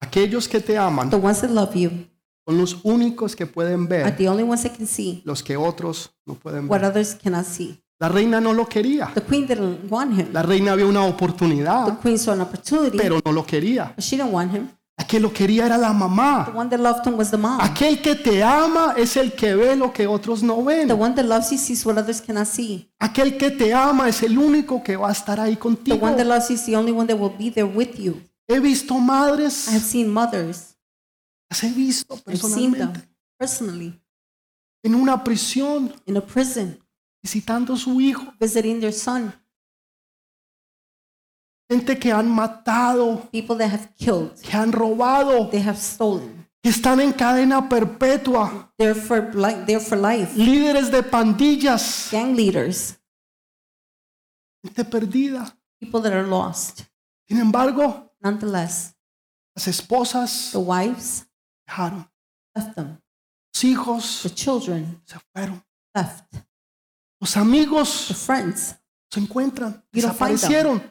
Aquellos que te aman The ones that love you son los únicos que pueden are ver the only ones that can see los que otros no pueden what ver. others cannot see. La reina no lo quería. The queen didn't want him. La reina vio una The oportunidad, queen saw an opportunity, pero no lo quería. but she didn't want him. La que lo quería era la The mamá. one that loved him was the mom. Aquel que te ama es el que ve lo que otros no The ven. one that loves you sees what others cannot see. Aquel que te ama es el único que va a estar ahí The contigo. one that loves you is the only one that will be there with you. He visto I have madres, seen mothers. las he visto I've seen them personalmente personally en una prisión in a prison visitando a su hijo. visiting their son. Gente que han matado, People that have killed, que han robado, they have stolen. que están en cadena perpetua. They're for. They're for life. Líderes de pandillas, Gang leaders, gente perdida. people that are lost. Sin embargo, Nonetheless, las esposas the wives dejaron, left them. los hijos The children se fueron, left. Los The amigos friends se encuentran, desaparecieron.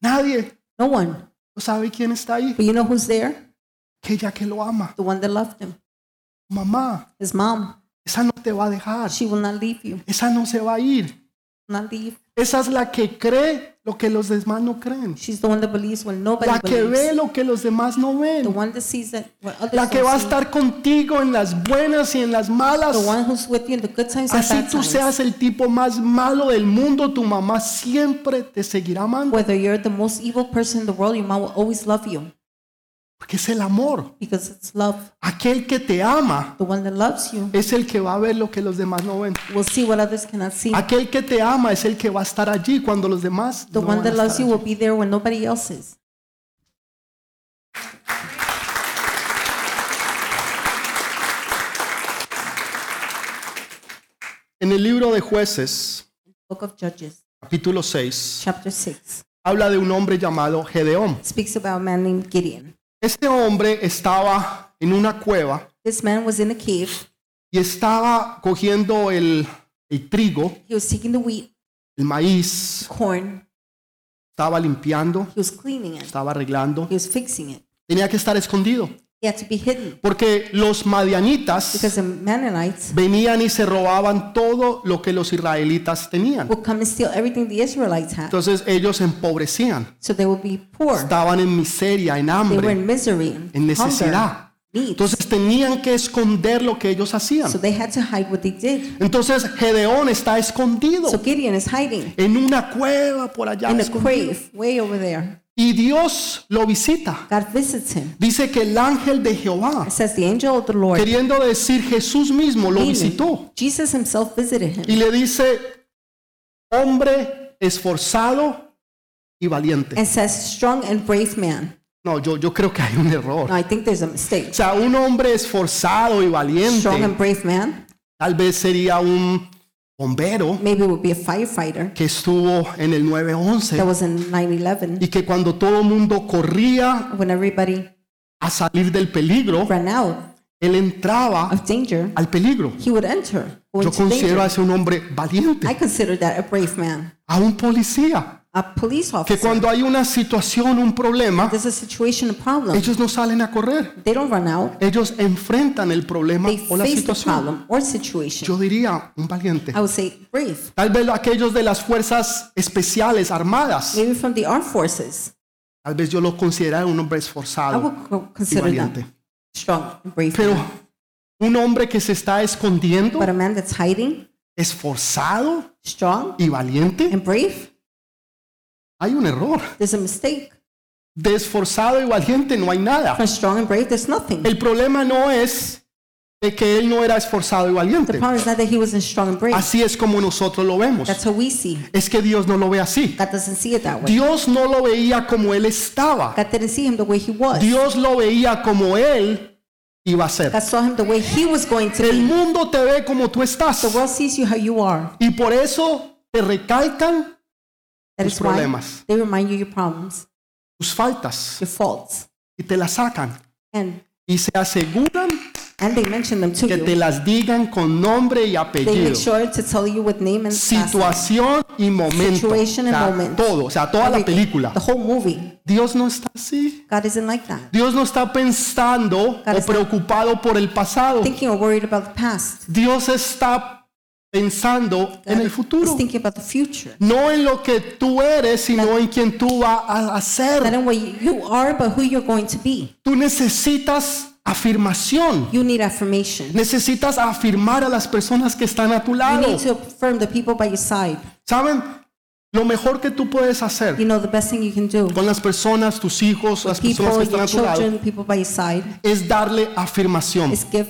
Nadie No one. no sabe quién está ahí. But you know who's there? Aquella que lo ama, The one that loved him. mamá, His mom. esa no te va a dejar, She will not leave you. esa no se va a ir. Not leave. Esa es la que cree lo que los demás no creen. She's the one that believes when nobody La que ve believes. lo que los demás no The ven. one that sees that what others La que va a estar contigo en las buenas y en las malas. The one who's with you in the good times and Así bad tú times. seas el tipo más malo del mundo, tu mamá siempre te seguirá amando. Whether you're the most evil person in the world, your mom will always love you Porque es el amor. because it's love. Aquel que te ama The one that loves you es el que va a ver lo que los demás no ven. will see what others cannot see. Aquel que te ama es el que va a estar allí cuando los demás The no one van a that loves estar you allí. will be there when nobody else is. En el libro de jueces, Book of Judges, capítulo 6, chapter 6, habla de un hombre llamado Gedeón. speaks about a man named Gideon. Este hombre estaba en una cueva This man was in a cave. y estaba cogiendo el, el trigo, He was taking the wheat, el maíz, corn, estaba limpiando, he was cleaning it, estaba arreglando. he was fixing it. Tenía que estar escondido Porque los madianitas venían y se robaban todo lo que los israelitas tenían. Entonces ellos empobrecían, So they would be poor. estaban en miseria, en They were hambre, in misery, and en necesidad. Entonces tenían que esconder lo que ellos hacían. So they had to hide what they did. Entonces Gedeón está escondido So Gideon is hiding en una cueva por allá. in a grave way over there. Y Dios lo visita. God visits him. Dice que el ángel de Jehová, says the angel of the Lord, queriendo decir Jesús mismo, lo visitó Jesus himself visited him. y le dice, hombre esforzado y valiente. and says, strong and brave man. No, yo, yo creo que hay un error. No, I think there's a mistake. O sea, un hombre esforzado y Strong valiente and brave man, tal vez sería un bombero maybe would be a firefighter que estuvo en el that 911 was in 9-11 y que cuando todo el mundo corría when everybody a salir del peligro, ran out él entraba of danger, al peligro. he would enter, go Yo into considero a danger. ese un hombre valiente, I consider that a brave man. a un policía, A police que officer. cuando hay una situación, un problema, There's a situation, a problem. ellos no salen a correr, They don't run out. ellos enfrentan el problema They o la face the situación. problem or situation. Yo diría un valiente. I would say brave. Tal vez aquellos de las fuerzas especiales armadas, Maybe from the armed forces. tal vez yo lo considerara un hombre I esforzado would co- y consider valiente. them strong and brave. Pero un hombre que se está escondiendo, But a man that's hiding, esforzado strong y valiente, and brave, hay un error. there's a mistake. De esforzado y valiente no hay nada. From strong and brave, there's nothing. El problema no es de que él no era esforzado y The valiente. problem is not that he wasn't strong and brave. Así es como nosotros lo vemos. That's how we see. Es que Dios no lo ve así. God doesn't see it that way. Dios no lo veía como él estaba. God didn't see him the way he was. Dios lo veía como él iba a ser. God saw him the way he was going to El mundo te ve como tú estás. The world sees you how you are. Y por eso te recalcan tus problemas, they remind you your problems, tus faltas, your faults, y te las sacan. and Y se aseguran and they mention them to que te you. las digan con nombre y They apellido. make sure to tell you with name and. Situación y momento. Situation O and sea, moment. todo, o sea, toda la Everything. película. The whole movie. Dios no está así. God isn't like that. Dios no está pensando God o preocupado por el pasado. Thinking or worried about the past. Dios está pensando en el futuro. No en lo que tú eres, sino en quien tú vas a ser. in what you are, but who you're going to be. Tú necesitas afirmación. You need affirmation. Necesitas afirmar a las personas que están a tu You lado. need to affirm the people by your side. ¿Saben? Lo mejor que tú puedes hacer You know, the best thing you can do, con las personas, tus hijos, las personas people, que están a tu lado, children, by your side, es darle afirmación. is give.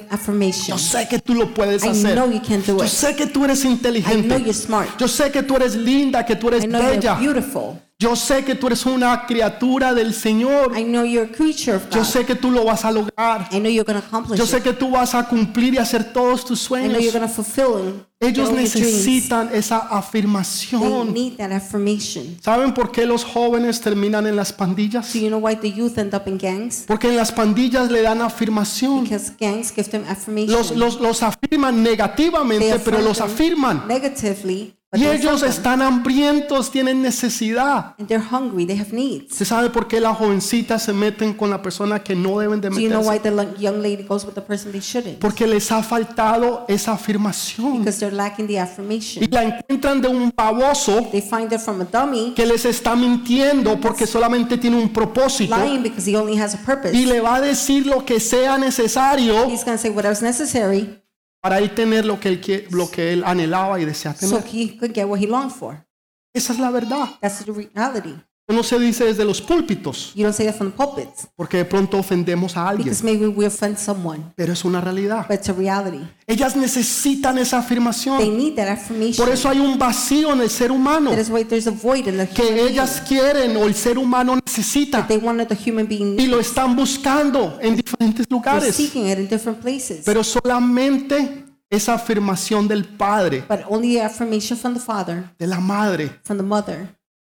Yo sé que tú lo puedes I hacer. know you can do Yo it. sé que tú eres I know inteligente. you're smart. Yo sé que tú eres linda, que tú eres I know you're bella. beautiful. Yo sé que tú eres una criatura del Señor. I know you're a creature of Yo God. sé que tú lo vas a lograr. I know you're going to accomplish Yo sé it. que tú vas a cumplir y hacer todos tus I know you're sueños. to fulfill Ellos necesitan esa They afirmación. need that affirmation. ¿Saben por qué los jóvenes terminan en las pandillas? Do you know why the youth end up in gangs? Porque en las pandillas le dan afirmación. Because gangs give them affirmation. Los, los, los afirman They negativamente, affirm pero los afirman. negatively, but Y ellos están hambrientos, tienen necesidad. and they're hungry. They have needs. ¿Se sabe por qué las jovencitas se meten con la persona que no deben de Do you know why meterse? the young lady goes with the person they shouldn't? Porque les ha faltado esa afirmación. Because they're lacking the Y affirmation. la encuentran de un baboso They find it from a dummy que les está mintiendo porque solamente tiene un propósito lying because he only has a purpose. y le va a decir lo que sea necesario He's going to say whatever's necessary para él tener lo que él, lo que él anhelaba y desea so tener. he could get what he longed for. Esa es la verdad. That's the reality. No se dice desde los púlpitos You don't say that from the pulpits porque de pronto ofendemos a alguien, because maybe we offend someone, pero es una realidad. but it's a reality. Ellas necesitan esa They afirmación. need that affirmation. Por eso hay un vacío en el ser humano That is why there's a void in the human que being ellas quieren o el ser humano necesita that they wanted the human being y lo están buscando en diferentes lugares. seeking it in different places. Pero solamente esa afirmación del padre, but only the affirmation from the father, de la madre, from the mother,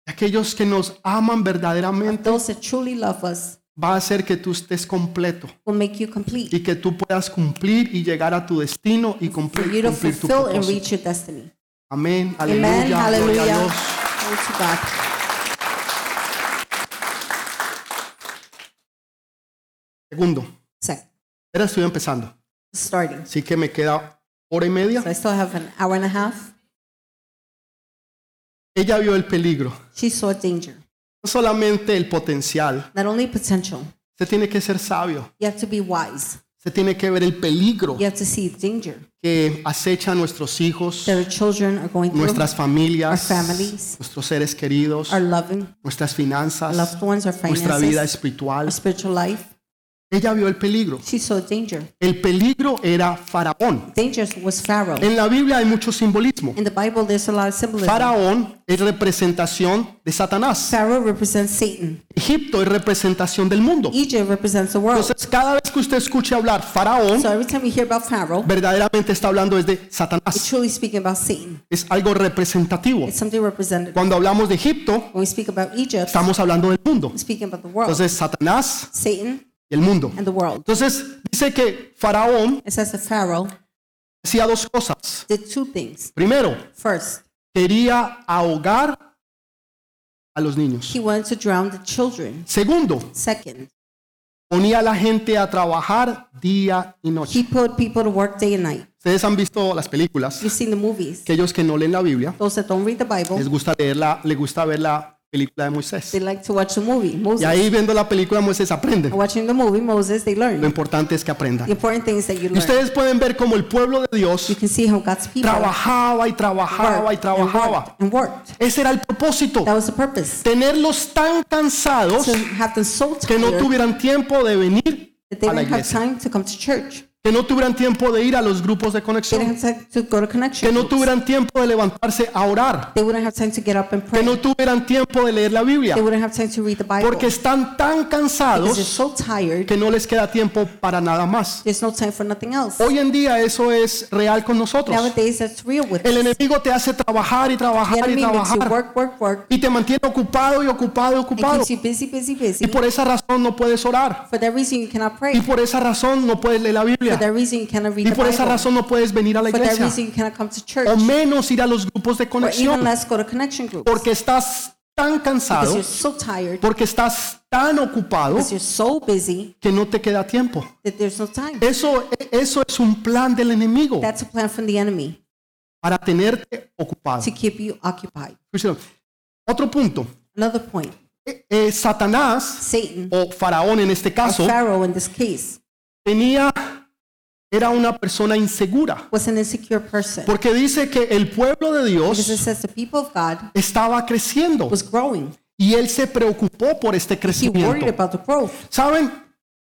aquellos que nos aman verdaderamente, those that truly love us va a hacer que tú estés completo will make you complete. y que tú puedas cumplir y llegar a tu destino y For cumplir, you to cumplir tu fulfill and propósito. reach your destiny. Amén. Amen. Aleluya. Gloria a Hallelujah. Dios. Glory to God. Segundo, Second, era estoy empezando, starting. así que me queda hora y media. So I still have an hour and a half. Ella vio el peligro, She saw danger, no solamente el potencial. not only potential. Se tiene que ser sabio, You have to be wise. se tiene que ver el peligro You have to see danger que acecha a nuestros hijos, our children are going through, nuestras familias, Our families. nuestros seres queridos, our loving, nuestras finanzas, loved ones, our nuestra vida finances, espiritual. our spiritual life. Ella vio el peligro. She saw danger. El peligro era Faraón. Danger was Pharaoh. En la Biblia hay mucho simbolismo. In the Bible, there's a lot of symbolism. Faraón es representación de Satanás. Pharaoh represents Satan. Egipto es representación del mundo. Egypt represents the world. Entonces, cada vez que usted escuche hablar Faraón, So every time you hear about Pharaoh, verdaderamente está hablando desde it's Satanás. truly speaking about Satan. Es algo representativo. It's something represented. Cuando hablamos de Egipto, When we speak about Egypt, estamos hablando del mundo. we're speaking about the world, Entonces, Satanás Satan, y el mundo. and the world. Entonces, dice que Faraón It says that Pharaoh hacía dos cosas. did two things. Primero, First, quería ahogar a los niños. he wanted to drown the children. Segundo, Second, ponía a la gente a trabajar día y noche. he put people to work day and night. Ustedes han visto las películas. You've seen the movies. Aquellos que no leen la Biblia, Those that don't read the Bible, les gusta leerla, les gusta ver la película de Moisés. they like to watch the movie. Y Moses. ahí viendo la película de Moisés aprenden. Watching the movie, Moses, they Lo learn. importante es que The aprendan. important thing is that you Y learn. ustedes pueden ver como el pueblo de Dios You can see how God's people trabajaba y trabajaba y worked and trabajaba. worked and worked. Ese era el propósito. That was the purpose. Tenerlos tan cansados To have them so que no tired tuvieran tiempo de venir that they a la didn't have iglesia. time to come to church. Que no tuvieran tiempo de ir a los grupos de They conexión. Que no tuvieran tiempo de levantarse a orar. Que pray. no tuvieran tiempo de leer la Biblia. They wouldn't have time to read the Bible. Porque están tan cansados so tired, que no les queda tiempo para nada más. there's no time for nothing else. Hoy en día eso es real con nosotros. Nowadays, that's real with El enemigo te hace trabajar y trabajar y trabajar y te mantiene ocupado y ocupado y ocupado. Y por esa razón no puedes orar. For that reason, you cannot Y por esa razón no puedes leer la For Biblia. Y por esa razón no puedes venir a la For that iglesia. reason, you cannot come to church. O menos ir a los grupos de conexión. less go to connection groups. Porque estás tan Because cansado, you're so tired, porque estás tan ocupado because you're so busy que no te queda tiempo. no time. Eso, eso es un plan del enemigo That's a plan from the enemy para tenerte ocupado. to keep you occupied. Escúchalo. Otro punto. Another point Eh, eh, Satanás Satan, o Faraón en este caso Pharaoh in this case, tenía era una persona insegura. was an insecure person. Porque dice que el pueblo de Because it Dios says the people of God estaba creciendo was growing. y él se preocupó por este He worried crecimiento. about the growth. ¿Saben?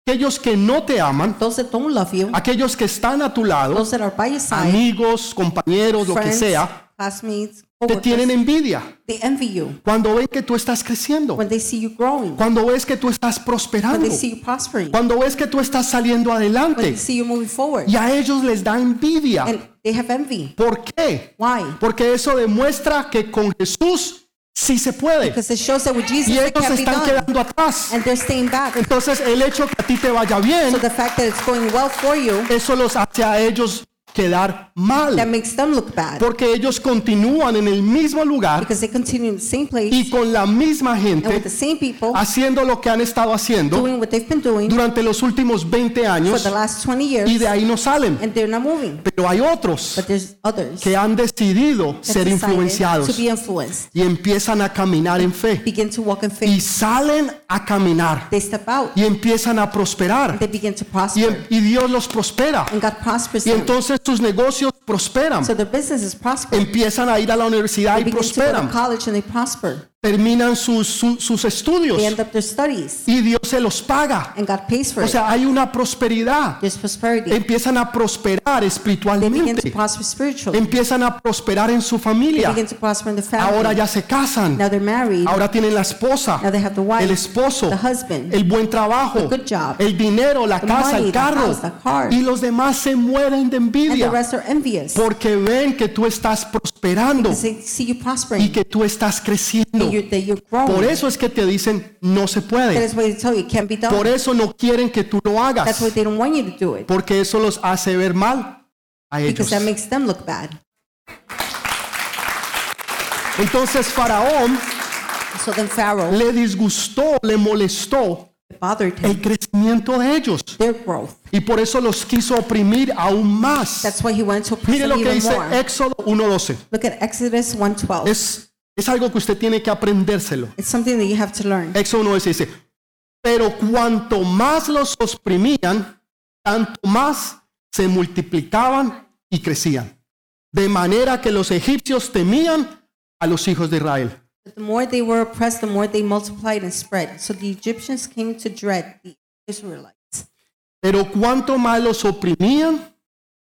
Aquellos que no te aman, Those that don't love you, aquellos que están a tu lado, those that are by your side, amigos, compañeros, lo que friends, sea, classmates, te tienen envidia they envy you cuando ven que tú estás creciendo, when they see you growing, cuando ves que tú estás when prosperando, they see you prospering, cuando ves que tú estás saliendo when they adelante. see you moving forward. Y a ellos les da envidia. And they have envy. ¿Por qué? Why? Porque eso demuestra que con Jesús sí se puede. Because it shows that with Jesus Y ellos be están quedando atrás. And they're staying back. Entonces el hecho que a ti te vaya bien, So the fact that it's going well for you, eso los hace a ellos quedar that mal. makes them look bad. Porque ellos continúan en el mismo lugar Because they continue in the same place y con la misma and with the gente same people haciendo lo que han estado haciendo doing what they've been doing durante los últimos 20 for años the last 20 years y de ahí no salen. and they're not moving. Pero hay otros But there's others que han decidido that ser decided influenciados to be influenced, y empiezan a caminar en fe begin to walk in y faith. salen a caminar They step out. y empiezan a prosperar They begin to y, prosper. y Dios los prospera And God prospers y them. entonces negocios prosperan So their businesses prosper. empiezan a ir a la universidad They y to go to prosperan college and they prosper. Terminan sus, su- sus estudios They end up their studies. y Dios se los paga And God pays for o it. sea hay una prosperidad There's prosperity. empiezan a prosperar They begin to espiritualmente prosper spiritually. empiezan a prosperar en su They familia begin to prosper in the family. ahora ya se casan Now they're married. ahora tienen la esposa Now they have the wife, el esposo the husband, el buen trabajo the good job, el dinero la the casa money, el the carro house, the car. y los demás se mueren de and the envidia rest are envious. porque ven que tú estás prosperando Because they see you y prospering. que tú estás creciendo That you're, that you're growing. por eso es que te dicen no se That puede is why they tell you it can't be done. por eso no quieren que tú lo That's hagas why they don't want you to do it. porque eso los hace ver mal a ellos Because that makes them look bad. entonces Faraón So then Pharaoh le disgustó le molestó it bothered him, el crecimiento de ellos their growth. y por eso los quiso oprimir aún más That's why he went to mire prison lo que even dice more. Éxodo 1.12 Look at Exodus 1.12. es, es algo que usted tiene que aprendérselo It's something that you have to learn. Éxodo 1.12 dice pero cuanto más los oprimían tanto más se multiplicaban y crecían de manera que los egipcios temían a los hijos de Israel But the more they were oppressed, the more they multiplied and spread. So the Egyptians came to dread the Israelites. Pero cuanto más los oprimían,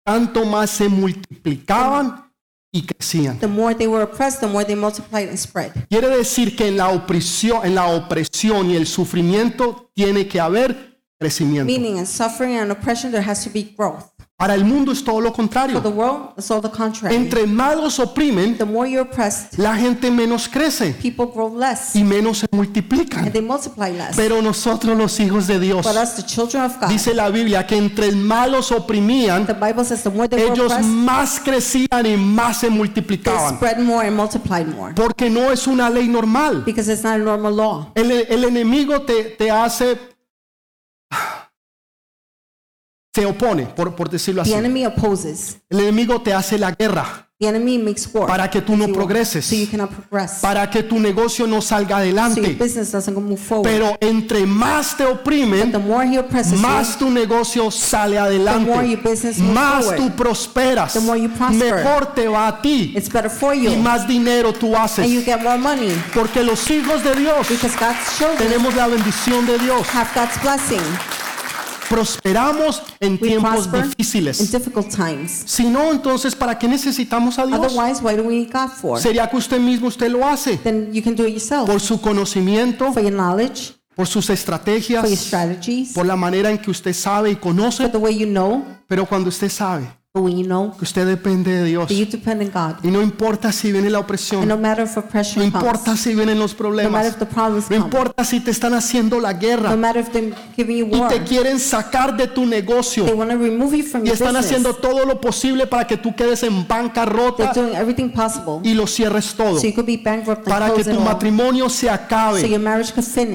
tanto más se multiplicaban y crecían. The more they were oppressed, the more they multiplied and spread. Quiere decir que en la opresión, en la opresión y el sufrimiento tiene que haber crecimiento. Meaning, in suffering and oppression, there has to be growth. Para el mundo es todo lo For the contrario. world, all the contrary. Entre más los oprimen, The more you're oppressed, la gente menos crece people grow less y menos se and multiplican. they multiply less. Pero nosotros los hijos de Dios, us, the children of God, dice la Biblia que entre más los oprimían, the Bible says the more they were ellos oppressed, más crecían y más se they multiplicaban. spread more and multiplied more. Porque no es una ley normal. Because it's not a normal law. El, el enemigo te, te hace... Se opone, por, por decirlo The así. enemy opposes. El enemigo te hace la guerra The enemy makes war. para que tú no you progreses, So you cannot progress. para que tu negocio no salga So your adelante. business doesn't move forward. Pero entre más te the oprimen, more he oppresses más tu negocio sale more adelante. your Más forward. tú prosperas. The more you prosper. Mejor te va a ti it's better for y you. más dinero tú And you haces. get more money. Porque los hijos de Dios tenemos la bendición de Dios. have God's blessing. Prosperamos en We tiempos difíciles. Si no, entonces, ¿para qué necesitamos a Dios? Why do we need God for? ¿Sería que usted mismo usted lo hace? Then you can do it yourself. Por su conocimiento, For your knowledge, por sus for your estrategias, strategies, por la manera en que usted sabe y for conoce. the way you know, Pero cuando usted sabe you know que usted depende de Dios. that you depend on God. y no importa si viene la opresión, no importa comes, si vienen los problemas, no importa si te están haciendo la guerra. Y te quieren sacar de tu negocio. They want to remove you from y están business. haciendo todo lo posible para que tú quedes en bancarrota y lo cierres todo. so Para que tu all, matrimonio se so acabe.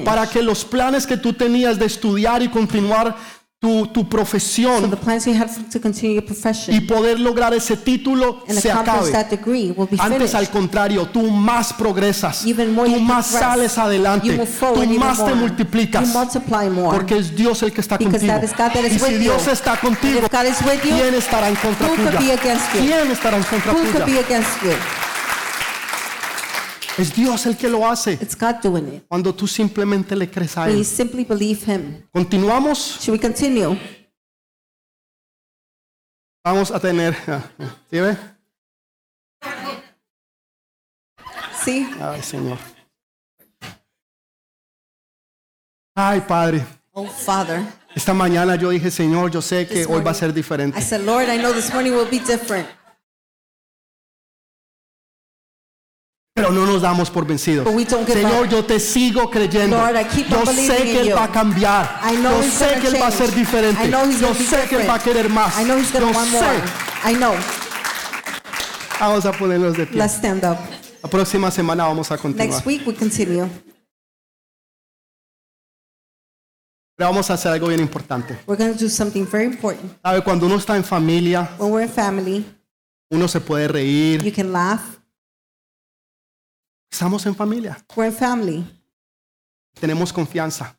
Para que los planes que tú tenías de estudiar y continuar tu, tu So profesión the plans you have to continue your y profession poder lograr ese título and se acabe. that degree will be Antes al contrario, tú más progresas, Even more tú más progress, sales adelante, you move forward tú más te more. multiplicas, You multiply more. porque es Dios el que está Because contigo. that is God that is Y si Dios you. está contigo, you, ¿quién estará en contra tuya? ¿Quién estará en contra tuya? Es Dios el que lo hace. It's God doing it. Cuando tú simplemente le crees a When you Él. simply believe Him. Continuamos. Should we continue? Vamos a tener. ¿Sí ve? See? Ay, Señor. Ay, Padre. Oh, Father. Esta mañana yo dije, Señor, yo sé que This hoy va a morning, ser diferente. I said, Lord, I know this morning will be different. Pero no nos damos por vencidos. Señor, up. yo te sigo creyendo. Lord, Yo sé que Él va a cambiar. Yo sé que Él va a ser diferente. Yo sé que Él va a different. querer más. Yo sé. I know. Vamos a ponernos de pie. Let's stand up. La próxima semana vamos a continuar. Next week we continue. Pero vamos a hacer algo bien importante. We're going to do something very important. ¿Sabe? Cuando uno está en familia, When we're in family, uno se puede reír. you can laugh. Estamos en familia. We're family. Tenemos confianza.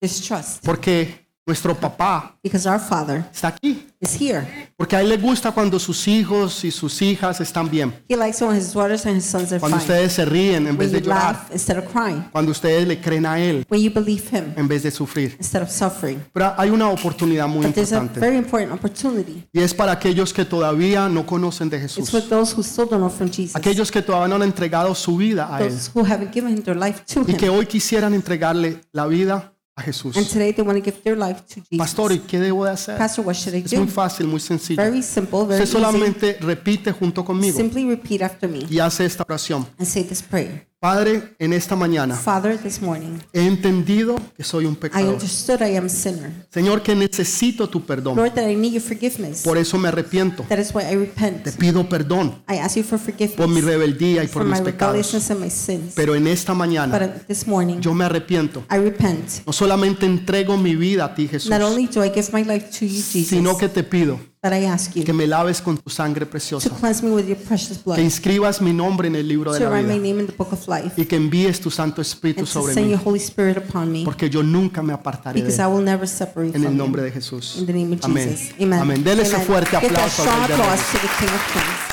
There's trust Porque nuestro papá because our Father está aquí. is here. Porque a Él le gusta cuando sus hijos y sus hijas están bien. He likes when his daughters and his sons are Cuando fine. ustedes se ríen en When vez you de llorar. laugh instead of crying. Cuando ustedes le creen a Él When you believe Him en vez de sufrir. instead of suffering. Pero hay una oportunidad muy But there's a importante. very important opportunity. Y es para aquellos que todavía no conocen de It's Jesús. for those who still don't know from Jesus. Aquellos que todavía no han entregado su vida a Él. Those who haven't given their life to Y que Him. hoy quisieran entregarle la vida a Jesús. And today they want to give their life to Jesus. Pastor, ¿y qué debo de hacer? Pastor, what should I Es muy do? fácil, muy sencillo. Very simple, very Usted easy. solamente repite junto conmigo Simply repeat after me y hace esta oración. and say this prayer. Padre, en esta mañana Father, this morning, he entendido que soy un I pecador. understood I am a sinner. Señor, que necesito tu perdón. Lord, that I need your forgiveness. Por eso me arrepiento. That is why I repent. Te pido perdón I ask you for por mi forgiveness rebeldía y por my mis pecados. rebelliousness and my sins. Pero en esta But mañana this morning, yo me arrepiento. I repent. No solamente entrego mi vida a ti, Jesús, Not only do I give my life to you, sino Jesus, que te pido but I ask que you me laves con tu sangre to preciosa, cleanse me with your precious blood, que inscribas mi nombre en el libro de to la write my vida name in the book of life, y que envíes tu Santo Espíritu and to sobre send mí, your Holy Spirit upon me, porque yo nunca me apartaré de because I él. will never separate En el nombre de Jesús. In the name of Amén. Jesus. Amen. Amén. Dele ese Amen. fuerte Give that aplauso al strong Rey de applause Reyes. to the King of Kings.